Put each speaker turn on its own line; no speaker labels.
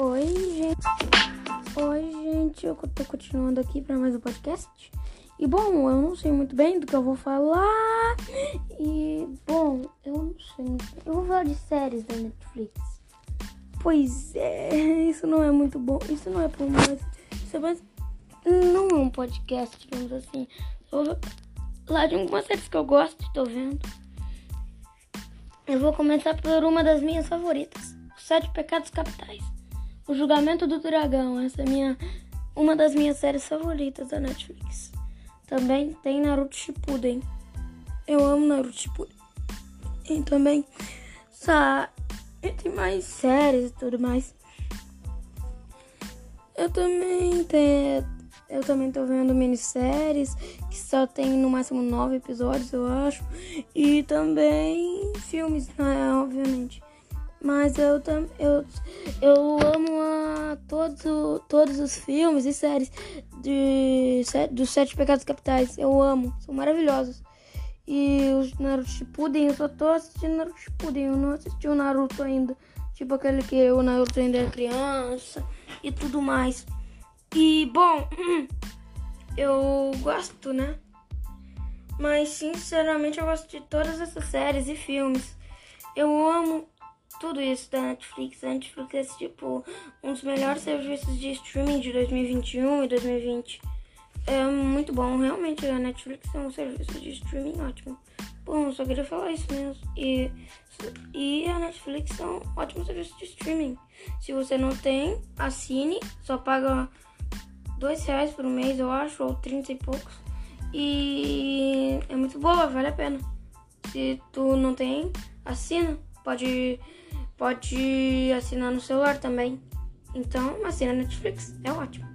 Oi, gente, eu tô continuando aqui para mais um podcast. E bom, eu não sei muito bem do que eu vou falar. E bom, eu não sei. Eu vou falar de séries da Netflix. Pois é, isso não é muito bom. Isso não é por mais. Isso é mais. Não é um podcast, digamos assim. Eu vou falar de algumas séries que eu gosto tô vendo. Eu vou começar por uma das minhas favoritas: Os Sete Pecados Capitais. O Julgamento do Dragão. Essa é minha, uma das minhas séries favoritas da Netflix. Também tem Naruto Shippuden. Eu amo Naruto Shippuden. E também e tem mais séries e tudo mais. Eu também tenho, eu também tô vendo minisséries que só tem no máximo nove episódios, eu acho. E também filmes, né, obviamente. Mas eu também eu, eu amo todos, todos os filmes e séries de, dos Sete Pecados Capitais. Eu amo, são maravilhosos. E os Naruto Shippuden, eu só tô assistindo Naruto Shippuden, eu não assisti o Naruto ainda. Tipo aquele que o Naruto ainda é criança e tudo mais. E, bom, eu gosto, né? Mas, sinceramente, eu gosto de todas essas séries e filmes. Eu amo tudo isso da Netflix. A Netflix é tipo um dos melhores serviços de streaming de 2021 e 2020. É muito bom, realmente a Netflix é um serviço de streaming ótimo. Bom, só queria falar isso mesmo. E, e a Netflix é um ótimo serviço de streaming. Se você não tem, assine, só paga dois reais por mês, eu acho, ou trinta e poucos. E é muito boa, vale a pena. Se tu não tem, assina. Pode, pode assinar no celular também. Então, assina Netflix. É ótimo.